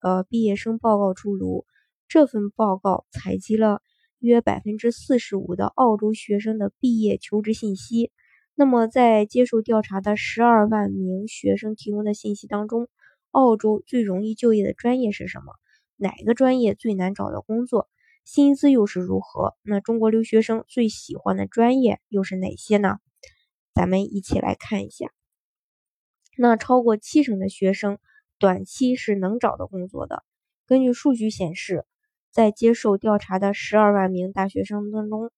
呃，毕业生报告出炉，这份报告采集了约百分之四十五的澳洲学生的毕业求职信息。那么，在接受调查的十二万名学生提供的信息当中，澳洲最容易就业的专业是什么？哪个专业最难找到工作？薪资又是如何？那中国留学生最喜欢的专业又是哪些呢？咱们一起来看一下。那超过七成的学生。短期是能找到工作的。根据数据显示，在接受调查的十二万名大学生当中，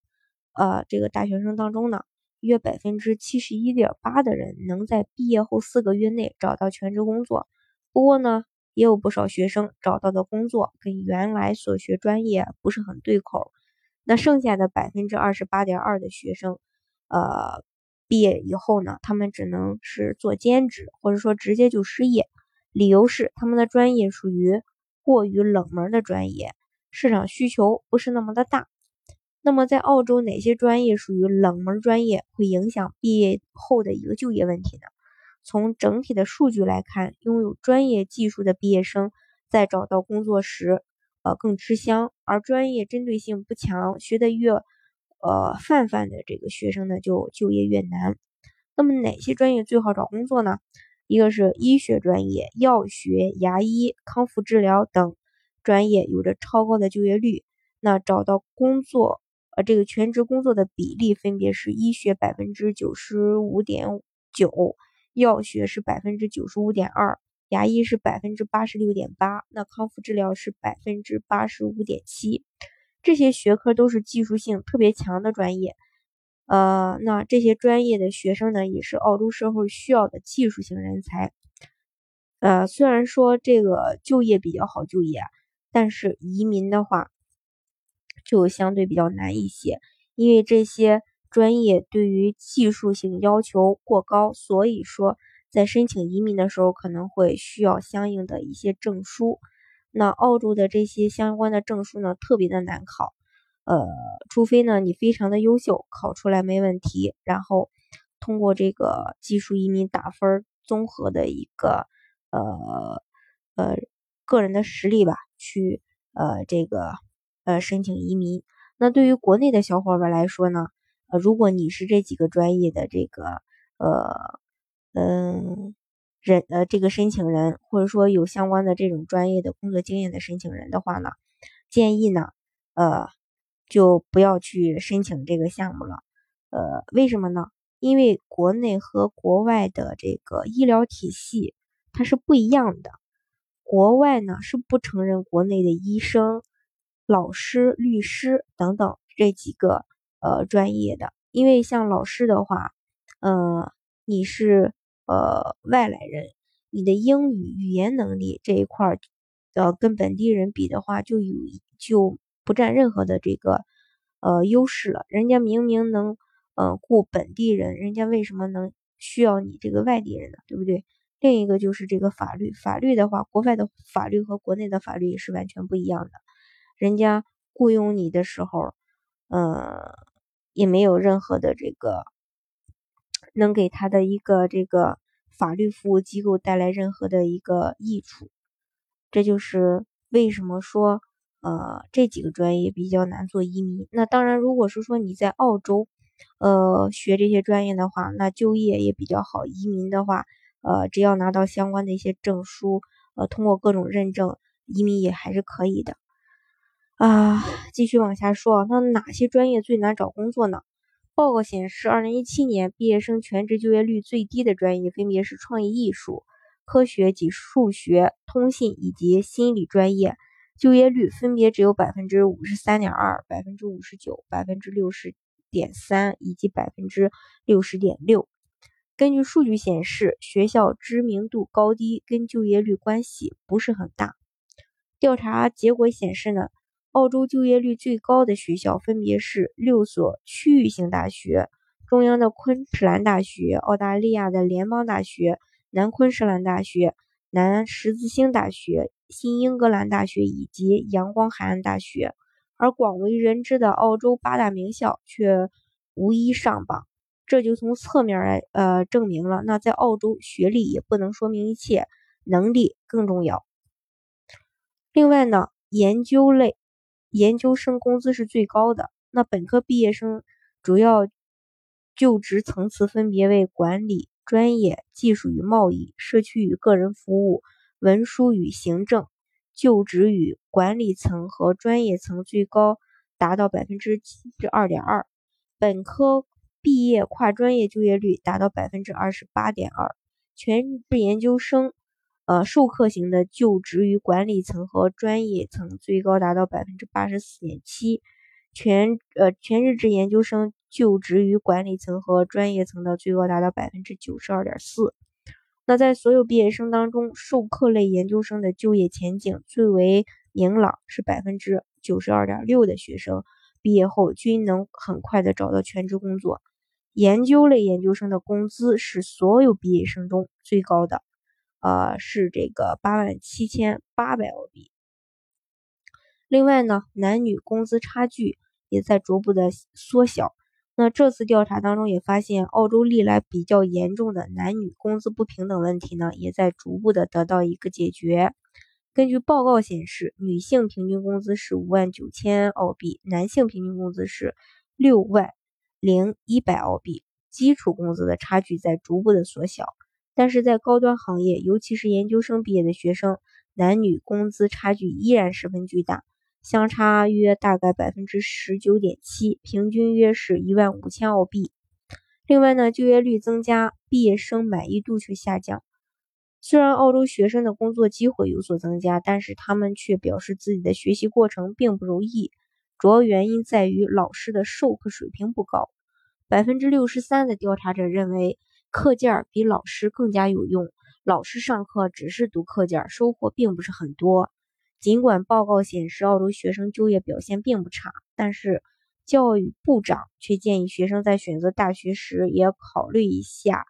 呃，这个大学生当中呢，约百分之七十一点八的人能在毕业后四个月内找到全职工作。不过呢，也有不少学生找到的工作跟原来所学专业不是很对口。那剩下的百分之二十八点二的学生，呃，毕业以后呢，他们只能是做兼职，或者说直接就失业。理由是他们的专业属于过于冷门的专业，市场需求不是那么的大。那么在澳洲，哪些专业属于冷门专业，会影响毕业后的一个就业问题呢？从整体的数据来看，拥有专业技术的毕业生在找到工作时，呃更吃香；而专业针对性不强，学的越呃泛泛的这个学生呢，就就业越难。那么哪些专业最好找工作呢？一个是医学专业，药学、牙医、康复治疗等专业有着超高的就业率。那找到工作，呃，这个全职工作的比例分别是：医学百分之九十五点九，药学是百分之九十五点二，牙医是百分之八十六点八，那康复治疗是百分之八十五点七。这些学科都是技术性特别强的专业。呃，那这些专业的学生呢，也是澳洲社会需要的技术型人才。呃，虽然说这个就业比较好就业，但是移民的话就相对比较难一些，因为这些专业对于技术性要求过高，所以说在申请移民的时候可能会需要相应的一些证书。那澳洲的这些相关的证书呢，特别的难考。呃，除非呢你非常的优秀，考出来没问题，然后通过这个技术移民打分综合的一个呃呃个人的实力吧，去呃这个呃申请移民。那对于国内的小伙伴来说呢，呃如果你是这几个专业的这个呃嗯人呃这个申请人，或者说有相关的这种专业的工作经验的申请人的话呢，建议呢呃。就不要去申请这个项目了，呃，为什么呢？因为国内和国外的这个医疗体系它是不一样的。国外呢是不承认国内的医生、老师、律师等等这几个呃专业的，因为像老师的话，呃，你是呃外来人，你的英语语言能力这一块儿，呃，跟本地人比的话，就有就。不占任何的这个呃优势了，人家明明能呃雇本地人，人家为什么能需要你这个外地人呢？对不对？另一个就是这个法律，法律的话，国外的法律和国内的法律也是完全不一样的。人家雇佣你的时候，呃，也没有任何的这个能给他的一个这个法律服务机构带来任何的一个益处。这就是为什么说。呃，这几个专业比较难做移民。那当然，如果是说你在澳洲，呃，学这些专业的话，那就业也比较好。移民的话，呃，只要拿到相关的一些证书，呃，通过各种认证，移民也还是可以的。啊，继续往下说啊，那哪些专业最难找工作呢？报告显示，二零一七年毕业生全职就业率最低的专业分别是创意艺术、科学及数学、通信以及心理专业。就业率分别只有百分之五十三点二、百分之五十九、百分之六十点三以及百分之六十点六。根据数据显示，学校知名度高低跟就业率关系不是很大。调查结果显示呢，澳洲就业率最高的学校分别是六所区域性大学：中央的昆士兰大学、澳大利亚的联邦大学、南昆士兰大学、南十字星大学、新英格兰大学以及阳光海岸大学。而广为人知的澳洲八大名校却无一上榜，这就从侧面来呃证明了，那在澳洲学历也不能说明一切，能力更重要。另外呢，研究类研究生工资是最高的，那本科毕业生主要就职层次分别为管理专业、技术与贸易、社区与个人服务、文书与行政。就职与管理层和专业层最高达到百分之七十二点二，本科毕业跨专业就业率达到百分之二十八点二，全日制研究生，呃，授课型的就职于管理层和专业层最高达到百分之八十四点七，全呃全日制研究生就职于管理层和专业层的最高达到百分之九十二点四。那在所有毕业生当中，授课类研究生的就业前景最为明朗，是百分之九十二点六的学生毕业后均能很快的找到全职工作。研究类研究生的工资是所有毕业生中最高的，呃，是这个八万七千八百澳币。另外呢，男女工资差距也在逐步的缩小。那这次调查当中也发现，澳洲历来比较严重的男女工资不平等问题呢，也在逐步的得到一个解决。根据报告显示，女性平均工资是五万九千澳币，男性平均工资是六万零一百澳币，基础工资的差距在逐步的缩小。但是在高端行业，尤其是研究生毕业的学生，男女工资差距依然十分巨大。相差约大概百分之十九点七，平均约是一万五千澳币。另外呢，就业率增加，毕业生满意度却下降。虽然澳洲学生的工作机会有所增加，但是他们却表示自己的学习过程并不容易。主要原因在于老师的授课水平不高。百分之六十三的调查者认为课件比老师更加有用，老师上课只是读课件，收获并不是很多。尽管报告显示澳洲学生就业表现并不差，但是教育部长却建议学生在选择大学时也考虑一下，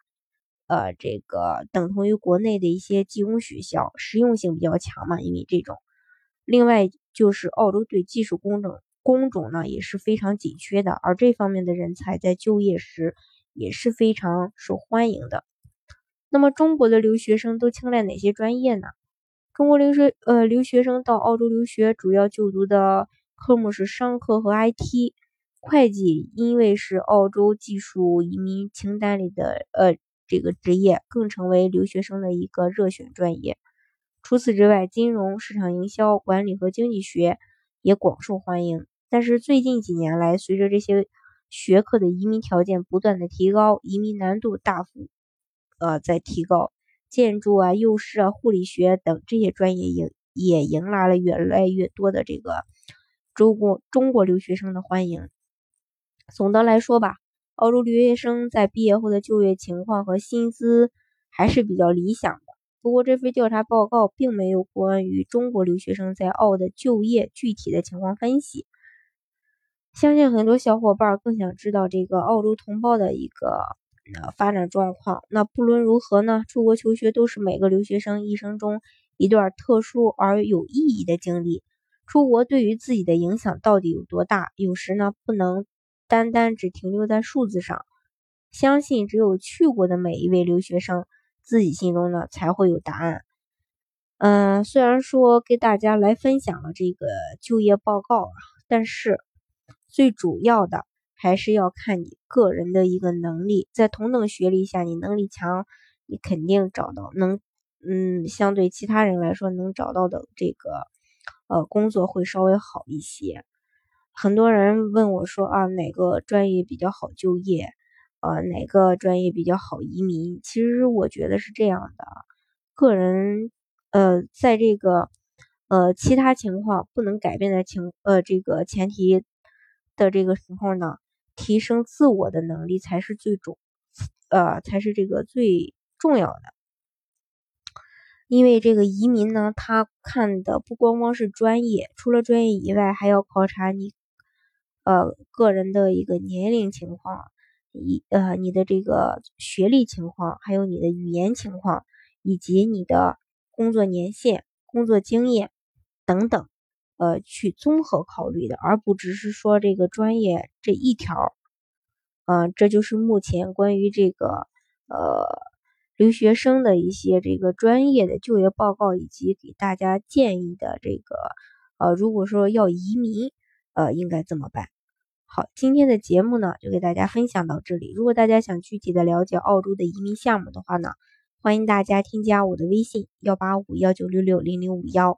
呃，这个等同于国内的一些技工学校，实用性比较强嘛。因为这种，另外就是澳洲对技术工种工种呢也是非常紧缺的，而这方面的人才在就业时也是非常受欢迎的。那么中国的留学生都青睐哪些专业呢？中国留学呃留学生到澳洲留学，主要就读的科目是商科和 IT。会计因为是澳洲技术移民清单里的呃这个职业，更成为留学生的一个热选专业。除此之外，金融、市场营销、管理和经济学也广受欢迎。但是最近几年来，随着这些学科的移民条件不断的提高，移民难度大幅呃在提高。建筑啊、幼师啊、护理学等这些专业也也迎来了越来越多的这个中国中国留学生的欢迎。总的来说吧，澳洲留学生在毕业后的就业情况和薪资还是比较理想的。不过，这份调查报告并没有关于中国留学生在澳的就业具体的情况分析。相信很多小伙伴更想知道这个澳洲同胞的一个。呃，发展状况。那不论如何呢，出国求学都是每个留学生一生中一段特殊而有意义的经历。出国对于自己的影响到底有多大？有时呢，不能单单只停留在数字上。相信只有去过的每一位留学生，自己心中呢才会有答案。嗯，虽然说给大家来分享了这个就业报告啊，但是最主要的。还是要看你个人的一个能力，在同等学历下，你能力强，你肯定找到能，嗯，相对其他人来说能找到的这个，呃，工作会稍微好一些。很多人问我说啊，哪个专业比较好就业？呃，哪个专业比较好移民？其实我觉得是这样的，个人，呃，在这个，呃，其他情况不能改变的情，呃，这个前提的这个时候呢。提升自我的能力才是最重，呃，才是这个最重要的。因为这个移民呢，他看的不光光是专业，除了专业以外，还要考察你呃个人的一个年龄情况，一呃你的这个学历情况，还有你的语言情况，以及你的工作年限、工作经验等等。呃，去综合考虑的，而不只是说这个专业这一条。嗯，这就是目前关于这个呃留学生的一些这个专业的就业报告，以及给大家建议的这个呃，如果说要移民，呃，应该怎么办？好，今天的节目呢，就给大家分享到这里。如果大家想具体的了解澳洲的移民项目的话呢，欢迎大家添加我的微信幺八五幺九六六零零五幺。